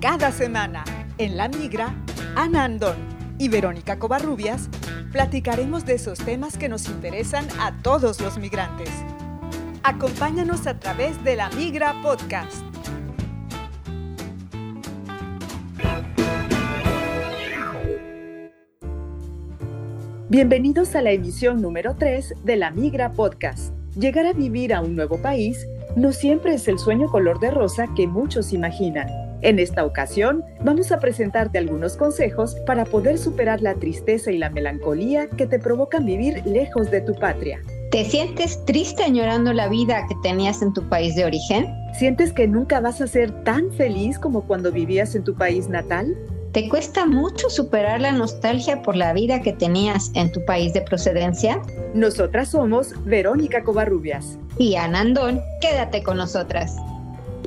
Cada semana, en La Migra, Ana Andón y Verónica Covarrubias platicaremos de esos temas que nos interesan a todos los migrantes. Acompáñanos a través de La Migra Podcast. Bienvenidos a la emisión número 3 de La Migra Podcast. Llegar a vivir a un nuevo país no siempre es el sueño color de rosa que muchos imaginan. En esta ocasión, vamos a presentarte algunos consejos para poder superar la tristeza y la melancolía que te provocan vivir lejos de tu patria. ¿Te sientes triste añorando la vida que tenías en tu país de origen? ¿Sientes que nunca vas a ser tan feliz como cuando vivías en tu país natal? ¿Te cuesta mucho superar la nostalgia por la vida que tenías en tu país de procedencia? Nosotras somos Verónica Covarrubias y Ana Andón. Quédate con nosotras.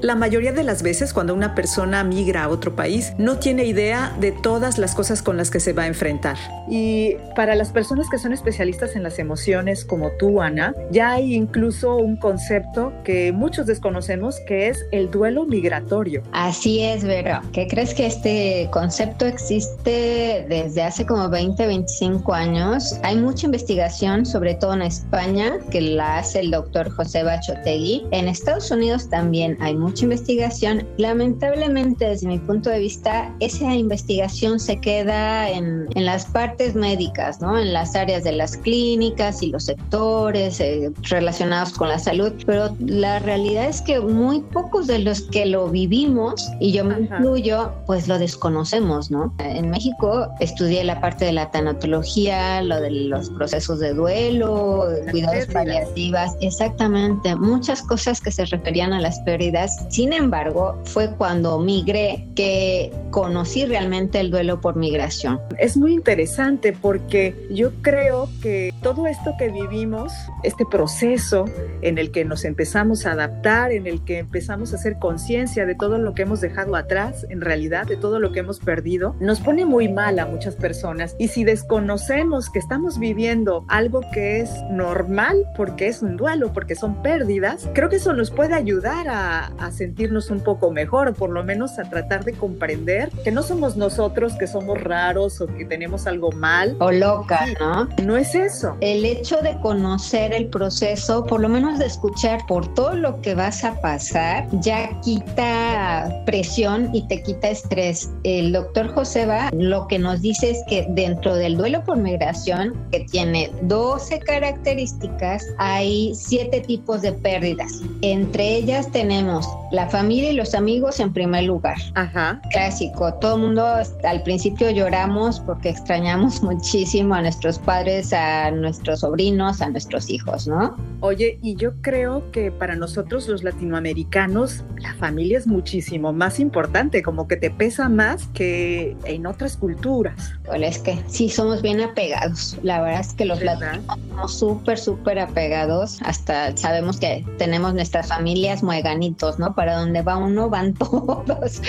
La mayoría de las veces cuando una persona migra a otro país no tiene idea de todas las cosas con las que se va a enfrentar. Y para las personas que son especialistas en las emociones como tú, Ana, ya hay incluso un concepto que muchos desconocemos que es el duelo migratorio. Así es, Vero. ¿Qué crees que este concepto existe desde hace como 20, 25 años? Hay mucha investigación, sobre todo en España, que la hace el doctor José Bachotegui. En Estados Unidos también hay mucha mucha investigación. Lamentablemente, desde mi punto de vista, esa investigación se queda en, en las partes médicas, ¿no? En las áreas de las clínicas y los sectores eh, relacionados con la salud, pero la realidad es que muy pocos de los que lo vivimos, y yo me incluyo, pues lo desconocemos, ¿no? En México estudié la parte de la tanatología, lo de los procesos de duelo, cuidados paliativas, exactamente, muchas cosas que se referían a las pérdidas sin embargo, fue cuando migré que conocí realmente el duelo por migración. Es muy interesante porque yo creo que todo esto que vivimos, este proceso en el que nos empezamos a adaptar, en el que empezamos a hacer conciencia de todo lo que hemos dejado atrás, en realidad, de todo lo que hemos perdido, nos pone muy mal a muchas personas. Y si desconocemos que estamos viviendo algo que es normal, porque es un duelo, porque son pérdidas, creo que eso nos puede ayudar a, a sentirnos un poco mejor, por lo menos a tratar de comprender que no somos nosotros que somos raros o que tenemos algo mal. O loca, ¿no? No es eso. El hecho de conocer el proceso, por lo menos de escuchar por todo lo que vas a pasar, ya quita presión y te quita estrés. El doctor Joseba lo que nos dice es que dentro del duelo por migración, que tiene 12 características, hay 7 tipos de pérdidas. Entre ellas tenemos la familia y los amigos en primer lugar. Ajá. Clásico. Todo el mundo al principio lloramos porque extrañamos muchísimo a nuestros padres, a nuestros sobrinos, a nuestros hijos, ¿no? Oye, y yo creo que para nosotros los latinoamericanos la familia es muchísimo más importante, como que te pesa más que en otras culturas. Bueno, es que sí somos bien apegados. La verdad es que los latinos somos súper, súper apegados. Hasta sabemos que tenemos nuestras familias mueganitos, ¿no? Para donde va uno van todos.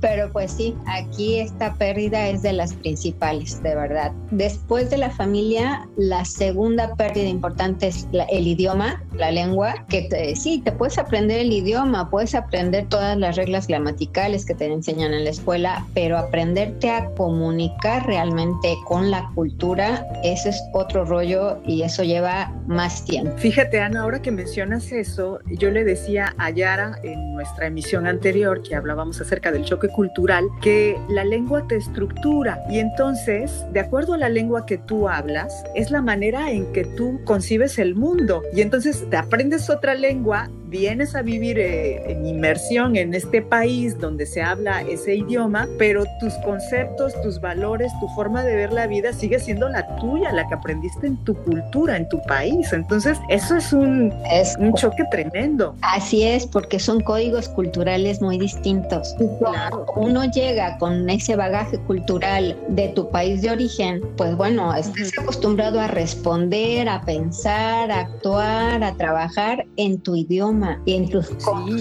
Pero pues sí, aquí esta pérdida es de las principales, de verdad. Después de la familia, la segunda pérdida importante es el idioma, la lengua, que sí, te puedes aprender el idioma, puedes aprender todas las reglas gramaticales que te enseñan en la escuela, pero aprenderte a comunicar realmente con la cultura, ese es otro rollo y eso lleva más tiempo. Fíjate, Ana, ahora que mencionas eso, yo le decía a Yara en nuestra emisión anterior que hablábamos acerca del choque cultural, que la lengua te estructura. Y entonces, de acuerdo a la lengua que tú hablas, es la manera en que tú concibes el mundo. Y entonces te aprendes otra lengua vienes a vivir eh, en inmersión en este país donde se habla ese idioma, pero tus conceptos, tus valores, tu forma de ver la vida sigue siendo la tuya, la que aprendiste en tu cultura, en tu país. Entonces, eso es un, es, un choque tremendo. Así es, porque son códigos culturales muy distintos. Claro. Uno llega con ese bagaje cultural de tu país de origen, pues bueno, estás acostumbrado a responder, a pensar, a actuar, a trabajar en tu idioma idioma y en tus,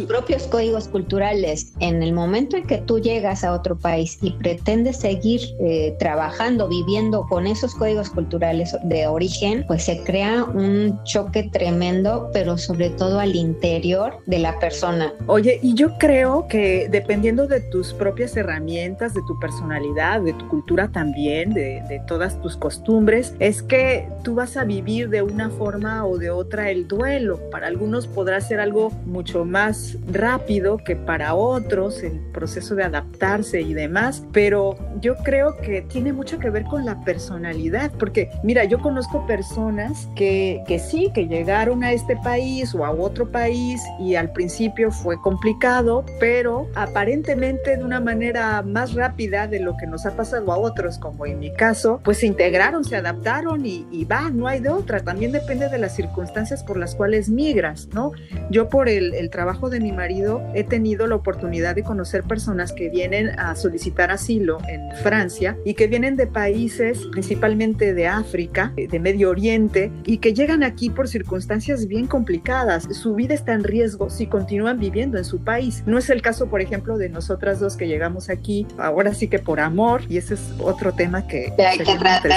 propios códigos culturales, en el momento en que tú llegas a otro país y pretendes seguir eh, trabajando, viviendo con esos códigos culturales de origen, pues se crea un choque tremendo, pero sobre todo al interior de la persona. Oye, y yo creo que dependiendo de tus propias herramientas, de tu personalidad, de tu cultura también, de, de todas tus costumbres, es que tú vas a vivir de una forma o de otra el duelo. Para algunos podrá ser algo mucho más rápido que para otros, el proceso de adaptarse y demás, pero yo creo que tiene mucho que ver con la personalidad, porque mira, yo conozco personas que, que sí, que llegaron a este país o a otro país y al principio fue complicado, pero aparentemente de una manera más rápida de lo que nos ha pasado a otros, como en mi caso, pues se integraron, se adaptaron y, y va, no hay de otra, también depende de las circunstancias por las cuales migras, ¿no? Yo por el, el trabajo de mi marido he tenido la oportunidad de conocer personas que vienen a solicitar asilo en Francia y que vienen de países principalmente de África, de Medio Oriente y que llegan aquí por circunstancias bien complicadas. Su vida está en riesgo si continúan viviendo en su país. No es el caso, por ejemplo, de nosotras dos que llegamos aquí, ahora sí que por amor, y ese es otro tema que hay que tratar,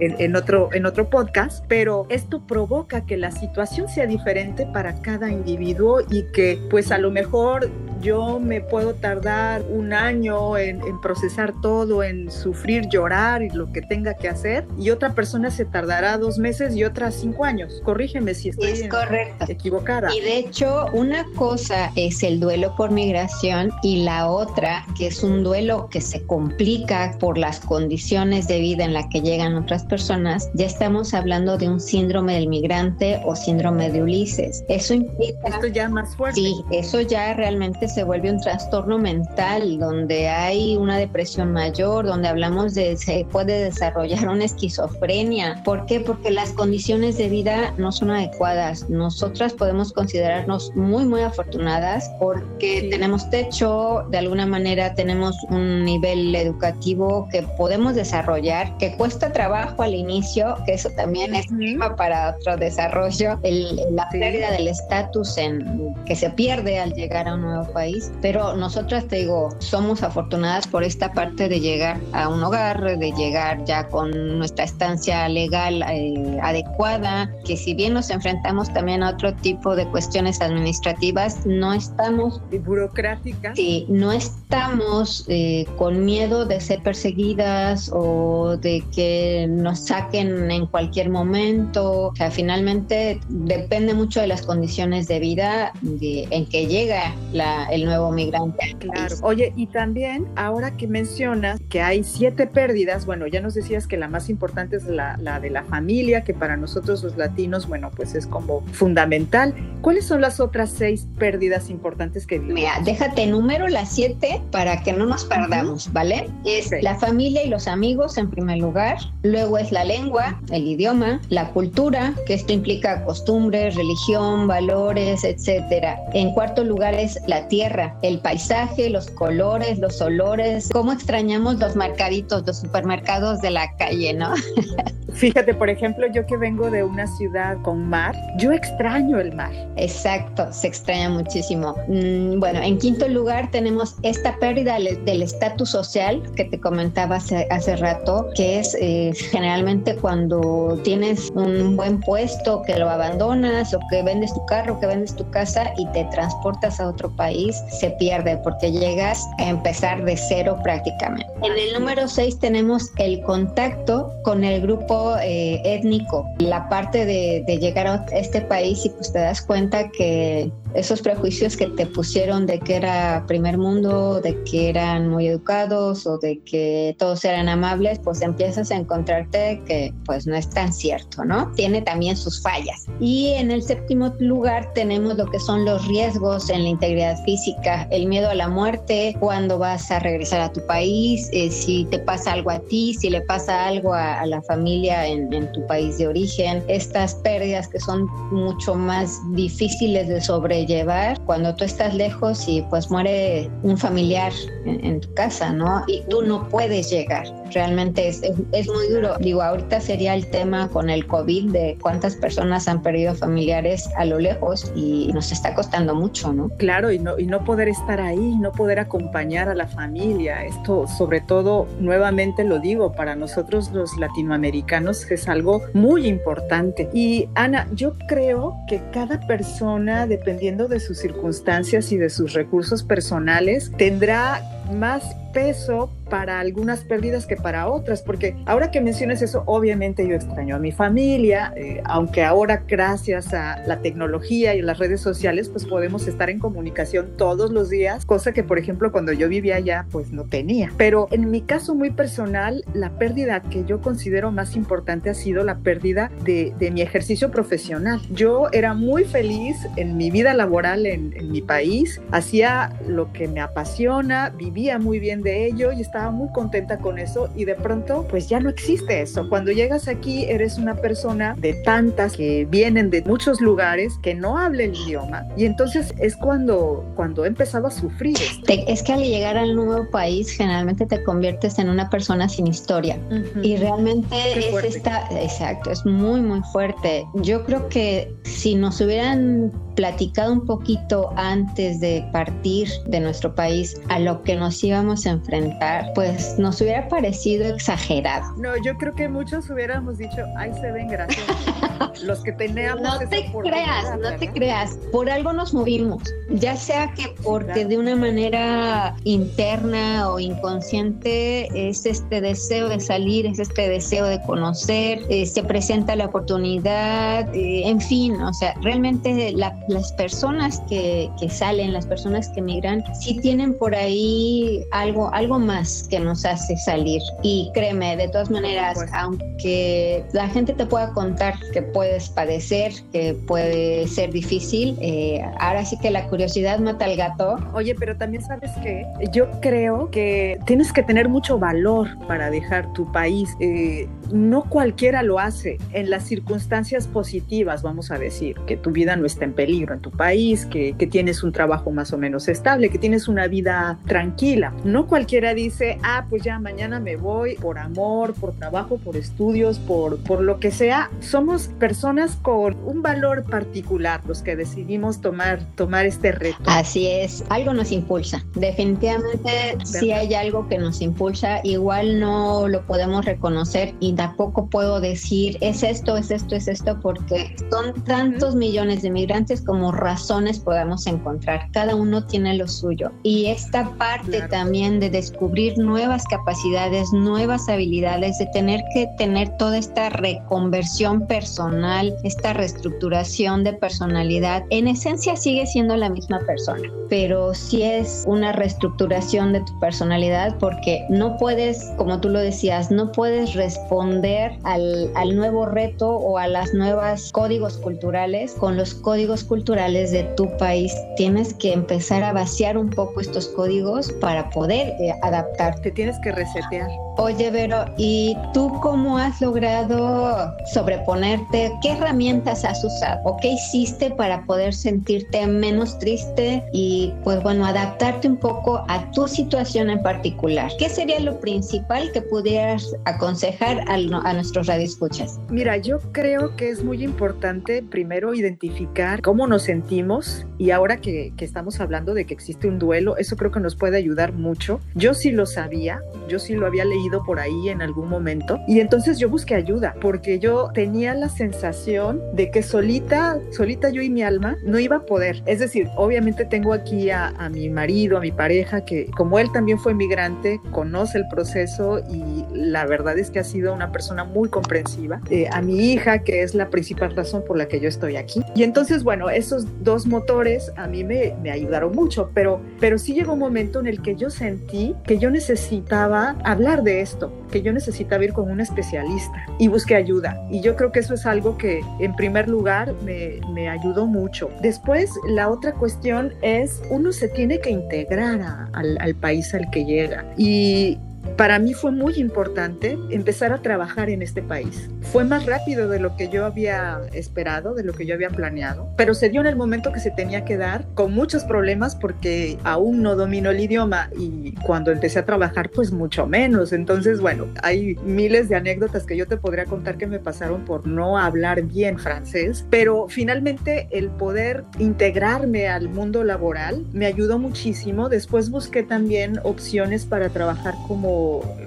en, en, otro, en otro podcast, pero esto provoca que la situación sea diferente para cada individuo y que pues a lo mejor yo me puedo tardar un año en, procesar todo, en sufrir, llorar y lo que tenga que hacer, y otra persona se tardará dos meses y otra cinco años. Corrígeme si estoy es correcto. equivocada. Y de hecho, una cosa es el duelo por migración y la otra, que es un duelo que se complica por las condiciones de vida en la que llegan otras personas, ya estamos hablando de un síndrome del migrante o síndrome de Ulises. Eso implica... Esto ya más fuerte. Sí, eso ya realmente se vuelve un trastorno mental, donde hay una depresión mayor, donde hablamos de se puede desarrollar una esquizofrenia. ¿Por qué? Porque las condiciones de vida no son adecuadas. Nosotras podemos considerarnos muy, muy afortunadas porque tenemos techo, de alguna manera tenemos un nivel educativo que podemos desarrollar, que cuesta trabajo al inicio, que eso también es tema para otro desarrollo, el, la pérdida del estatus en que se pierde al llegar a un nuevo país pero nosotras te digo, somos afortunadas por esta parte de llegar a un hogar, de llegar ya con nuestra estancia legal eh, adecuada, que si bien nos enfrentamos también a otro tipo de cuestiones administrativas, no estamos... burocráticas. Sí, no estamos eh, con miedo de ser perseguidas o de que nos saquen en cualquier momento. O sea, finalmente depende mucho de las condiciones de vida en que llega la, el nuevo migrante. Claro. Oye, y también ahora que mencionas que hay siete pérdidas, bueno, ya nos decías que la más importante es la, la de la familia, que para nosotros los latinos, bueno, pues es como fundamental. ¿Cuáles son las otras seis pérdidas importantes que Mira, déjate número las siete para que no nos perdamos, ¿vale? Es la familia y los amigos en primer lugar, luego es la lengua, el idioma, la cultura, que esto implica costumbres, religión, valores, etcétera. En cuarto lugar es la tierra el paisaje, los colores, los olores, cómo extrañamos los mercaditos, los supermercados de la calle, ¿no? Fíjate, por ejemplo, yo que vengo de una ciudad con mar, yo extraño el mar. Exacto, se extraña muchísimo. Mm, bueno, en quinto lugar tenemos esta pérdida del estatus social que te comentaba hace, hace rato, que es eh, generalmente cuando tienes un buen puesto, que lo abandonas o que vendes tu carro, que vendes tu casa y te transportas a otro país, se pierde porque llegas a empezar de cero prácticamente. En el número seis tenemos el contacto con el grupo eh, étnico, la parte de, de, llegar a este país y pues te das cuenta que esos prejuicios que te pusieron de que era primer mundo, de que eran muy educados o de que todos eran amables, pues empiezas a encontrarte que pues no es tan cierto, ¿no? Tiene también sus fallas. Y en el séptimo lugar tenemos lo que son los riesgos en la integridad física, el miedo a la muerte, cuando vas a regresar a tu país, eh, si te pasa algo a ti, si le pasa algo a, a la familia en, en tu país de origen, estas pérdidas que son mucho más difíciles de sobrellevar llevar cuando tú estás lejos y pues muere un familiar en, tu casa, ¿no? Y tú no puedes llegar. realmente es, es, muy duro. Digo, ahorita sería el tema con el COVID de cuántas personas han perdido familiares a lo lejos y nos está costando mucho, ¿no? Claro, y no, y no poder estar ahí, no poder acompañar a la familia. Esto, sobre todo, nuevamente lo digo, para nosotros los latinoamericanos es algo muy importante. Y Ana, yo creo que cada persona, dependiendo de sus circunstancias y de sus recursos personales, tendrá más peso para algunas pérdidas que para otras, porque ahora que mencionas eso, obviamente yo extraño a mi familia, eh, aunque ahora gracias a la tecnología y las redes sociales, pues podemos estar en comunicación todos los días, cosa que por ejemplo cuando yo vivía allá, pues no tenía. Pero en mi caso muy personal, la pérdida que yo considero más importante ha sido la pérdida de, de mi ejercicio profesional. Yo era muy feliz en mi vida laboral en, en mi país, hacía lo que me apasiona, vivía muy bien de ello y estaba muy contenta con eso y de pronto pues ya no existe eso. Cuando llegas aquí eres una persona de tantas que vienen de muchos lugares que no habla el idioma y entonces es cuando, cuando he empezado a sufrir. es que al llegar al nuevo país generalmente te conviertes en una persona sin historia y realmente es esta, exacto, es muy muy fuerte. Yo creo que si nos hubieran platicado un poquito antes de partir de nuestro país a lo que nos íbamos a enfrentar, pues nos hubiera parecido exagerado. No, yo creo que muchos hubiéramos dicho, ahí se ven, gracias. Los que teníamos. No te creas, no te creas. Por algo nos movimos, ya sea que porque de una manera interna o inconsciente es este deseo de salir, es este deseo de conocer, eh, se presenta la oportunidad, eh, en fin, o sea, realmente las personas que, que salen, las personas que migran, sí tienen por ahí algo, algo más que nos hace salir. Y créeme, de todas maneras, aunque la gente te pueda contar que puedes padecer, que puede ser difícil, eh, ahora sí que la curiosidad mata al gato. Oye, pero también sabes que yo creo que tienes que tener mucho valor para dejar tu país. Eh, no cualquiera lo hace en las circunstancias positivas, vamos a decir, que tu vida no está en peligro en tu país, que, que tienes un trabajo más o menos estable, que tienes una vida tranquila. No cualquiera dice, ah, pues ya mañana me voy por amor, por trabajo, por estudios, por, por lo que sea. Somos personas con un valor particular los que decidimos tomar, tomar este reto. Así es, algo nos impulsa. Definitivamente si hay algo que nos impulsa, igual no lo podemos reconocer y tampoco puedo decir es esto, es esto, es esto, porque son tantos millones de migrantes como razones podamos encontrar. Cada uno tiene lo suyo. Y esta parte también de descubrir nuevas capacidades, nuevas habilidades, de tener que tener toda esta reconversión personal, esta reestructuración de personalidad, en esencia sigue siendo la misma persona, pero sí es una reestructuración de tu personalidad porque no puedes, como tú lo decías, no puedes responder al, al nuevo reto o a las nuevas códigos culturales con los códigos culturales de tu país. Tienes que empezar a vaciar un poco estos códigos para poder eh, adaptarte. Tienes que resetear. Oye, Vero, ¿y tú cómo has logrado sobreponerte? ¿Qué herramientas has usado o qué hiciste para poder sentirte menos triste y, pues bueno, adaptarte un poco a tu situación en particular? ¿Qué sería lo principal que pudieras aconsejar a, a nuestros radioescuchas? Mira, yo creo que es muy importante primero identificar cómo nos sentimos y ahora que, que estamos hablando de que existe un duelo, eso creo que nos puede ayudar mucho. Yo sí lo sabía, yo sí lo había leído por ahí en algún momento. Y entonces yo busqué ayuda porque yo tenía la sensación de que solita, solita yo y mi alma no iba a poder. Es decir, obviamente tengo aquí a, a mi marido, a mi pareja, que como él también fue migrante, conoce el proceso y la verdad es que ha sido una persona muy comprensiva. Eh, a mi hija, que es la principal razón por la que yo estoy aquí. Y entonces, bueno, esos dos motores a mí me, me ayudaron mucho, pero, pero sí llegó un momento en el que yo sentí que yo necesitaba hablar de esto, que yo necesitaba ir con un especialista y busqué ayuda. Y yo creo que eso es algo que en primer lugar me, me ayudó mucho. Después, la otra cuestión es, uno se tiene que integrar al país al que llega. Y para mí fue muy importante empezar a trabajar en este país. Fue más rápido de lo que yo había esperado, de lo que yo había planeado, pero se dio en el momento que se tenía que dar, con muchos problemas porque aún no domino el idioma y cuando empecé a trabajar pues mucho menos. Entonces, bueno, hay miles de anécdotas que yo te podría contar que me pasaron por no hablar bien francés, pero finalmente el poder integrarme al mundo laboral me ayudó muchísimo. Después busqué también opciones para trabajar como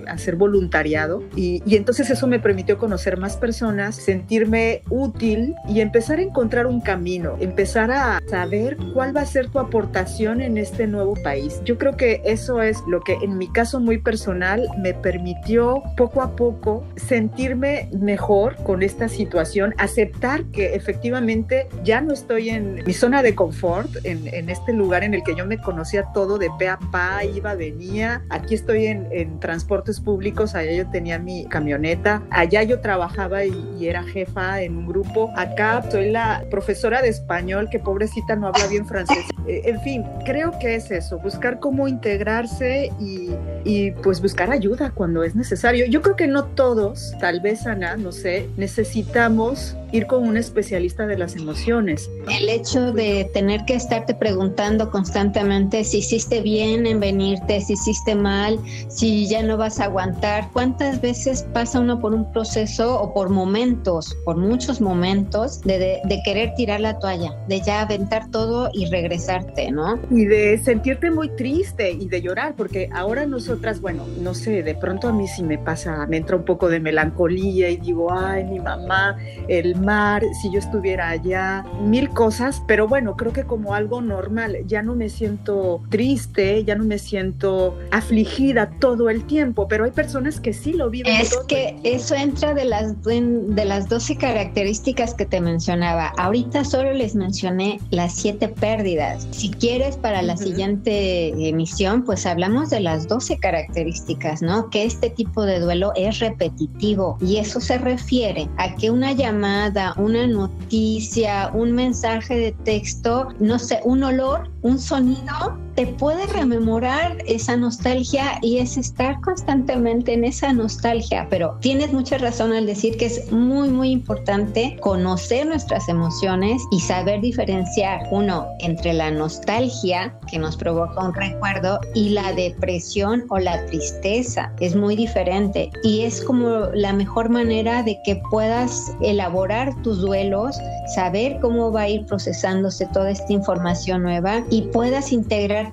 hacer voluntariado y, y entonces eso me permitió conocer más personas, sentirme útil y empezar a encontrar un camino, empezar a saber cuál va a ser tu aportación en este nuevo país. Yo creo que eso es lo que en mi caso muy personal me permitió poco a poco sentirme mejor con esta situación, aceptar que efectivamente ya no estoy en mi zona de confort, en, en este lugar en el que yo me conocía todo de pe a pa, iba, venía. Aquí estoy en, en transportes públicos, allá yo tenía mi camioneta, allá yo trabajaba y, y era jefa en un grupo. Acá soy la profesora de español que pobrecita no habla bien francés. Eh, en fin, creo que es eso, buscar cómo integrarse y, y pues buscar ayuda cuando es necesario. Yo creo que no todos, tal vez Ana, no sé, necesitamos ir con un especialista de las emociones. El hecho de tener que estarte preguntando constantemente si hiciste bien en venirte, si hiciste mal, si ya no vas a aguantar, cuántas veces pasa uno por un proceso o por momentos, por muchos momentos de, de, de querer tirar la toalla, de ya aventar todo y regresarte, ¿no? Y de sentirte muy triste y de llorar, porque ahora nosotras, bueno, no sé, de pronto a mí sí me pasa, me entra un poco de melancolía y digo, ay, mi mamá, el mar, si yo estuviera allá, mil cosas, pero bueno, creo que como algo normal, ya no me siento triste, ya no me siento afligida todo el tiempo, pero hay personas que sí lo viven. Es que eso entra de las, de las 12 características que te mencionaba. Ahorita solo les mencioné las siete pérdidas. Si quieres para la uh -huh. siguiente emisión, pues hablamos de las 12 características, ¿no? Que este tipo de duelo es repetitivo y eso se refiere a que una llamada, una noticia, un mensaje de texto, no sé, un olor, un sonido, te puede rememorar esa nostalgia y es estar constantemente en esa nostalgia, pero tienes mucha razón al decir que es muy, muy importante conocer nuestras emociones y saber diferenciar, uno, entre la nostalgia que nos provoca un recuerdo y la depresión o la tristeza. Es muy diferente y es como la mejor manera de que puedas elaborar tus duelos, saber cómo va a ir procesándose toda esta información nueva y puedas integrar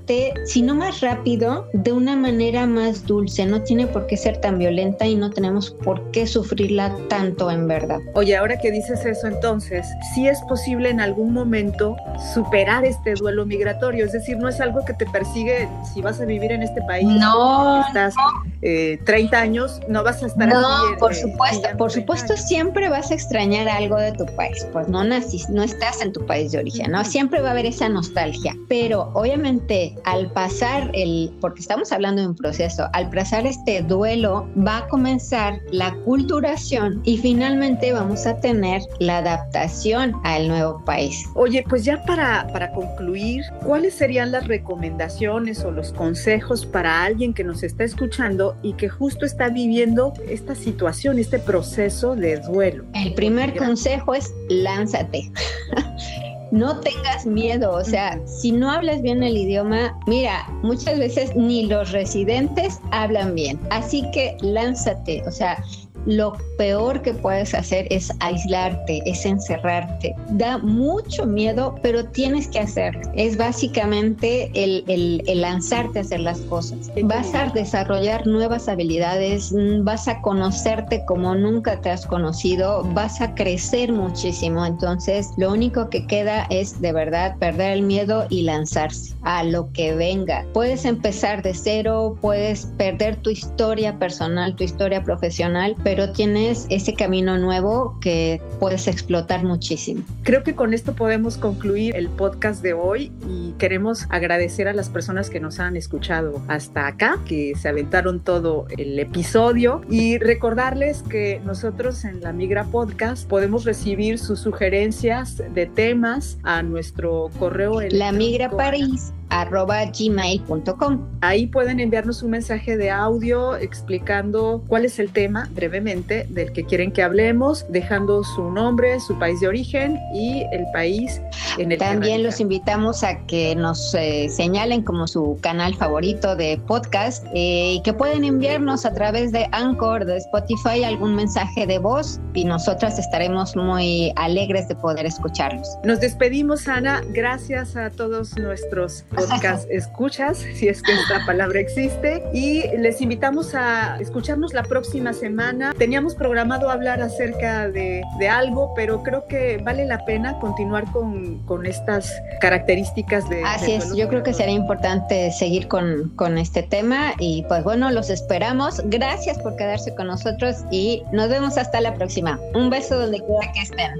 si no más rápido, de una manera más dulce. No tiene por qué ser tan violenta y no tenemos por qué sufrirla tanto en verdad. Oye, ahora que dices eso, entonces, sí es posible en algún momento superar este duelo migratorio, es decir, no es algo que te persigue si vas a vivir en este país. No. Estás eh, 30 años, no vas a estar no, aquí. por eh, supuesto, por supuesto, años. siempre vas a extrañar algo de tu país, pues no naciste, no estás en tu país de origen, ¿no? Siempre va a haber esa nostalgia, pero obviamente al pasar el, porque estamos hablando de un proceso, al pasar este duelo va a comenzar la culturación y finalmente vamos a tener la adaptación al nuevo país. Oye, pues ya para, para concluir, ¿cuáles serían las recomendaciones o los consejos para alguien que nos está escuchando y que justo está viviendo esta situación, este proceso de duelo? El primer consejo es lánzate. no tengas miedo, o sea, si no hablas bien el idioma, mira, muchas veces ni los residentes hablan bien, así que lánzate, o sea, lo peor que puedes hacer es aislarte, es encerrarte. Da mucho miedo, pero tienes que hacerlo. Es básicamente el, el, el, lanzarte a hacer las cosas. Vas a desarrollar nuevas habilidades, vas a conocerte como nunca te has conocido, vas a crecer muchísimo. Entonces, lo único que queda es de verdad perder el miedo y lanzarse a lo que venga. Puedes empezar de cero, puedes perder tu historia personal, tu historia profesional, pero pero tienes ese camino nuevo que puedes explotar muchísimo. Creo que con esto podemos concluir el podcast de hoy y queremos agradecer a las personas que nos han escuchado hasta acá, que se aventaron todo el episodio y recordarles que nosotros en la Migra Podcast podemos recibir sus sugerencias de temas a nuestro correo la migra París gmail.com. Ahí pueden enviarnos un mensaje de audio explicando cuál es el tema brevemente del que quieren que hablemos, dejando su nombre, su país de origen y el país en el También los invitamos a que nos eh, señalen como su canal favorito de podcast eh, y que pueden enviarnos a través de Anchor, de Spotify, algún mensaje de voz y nosotras estaremos muy alegres de poder escucharlos. Nos despedimos, Ana. Gracias a todos nuestros podcast escuchas, si es que esta palabra existe, y les invitamos a escucharnos la próxima semana. Teníamos programado hablar acerca de, de algo, pero creo que vale la pena continuar con, con estas características de... Así es, yo creo que sería importante seguir con, con este tema y pues bueno, los esperamos. Gracias por quedarse con nosotros y nos vemos hasta la próxima. Un beso donde quiera que estén.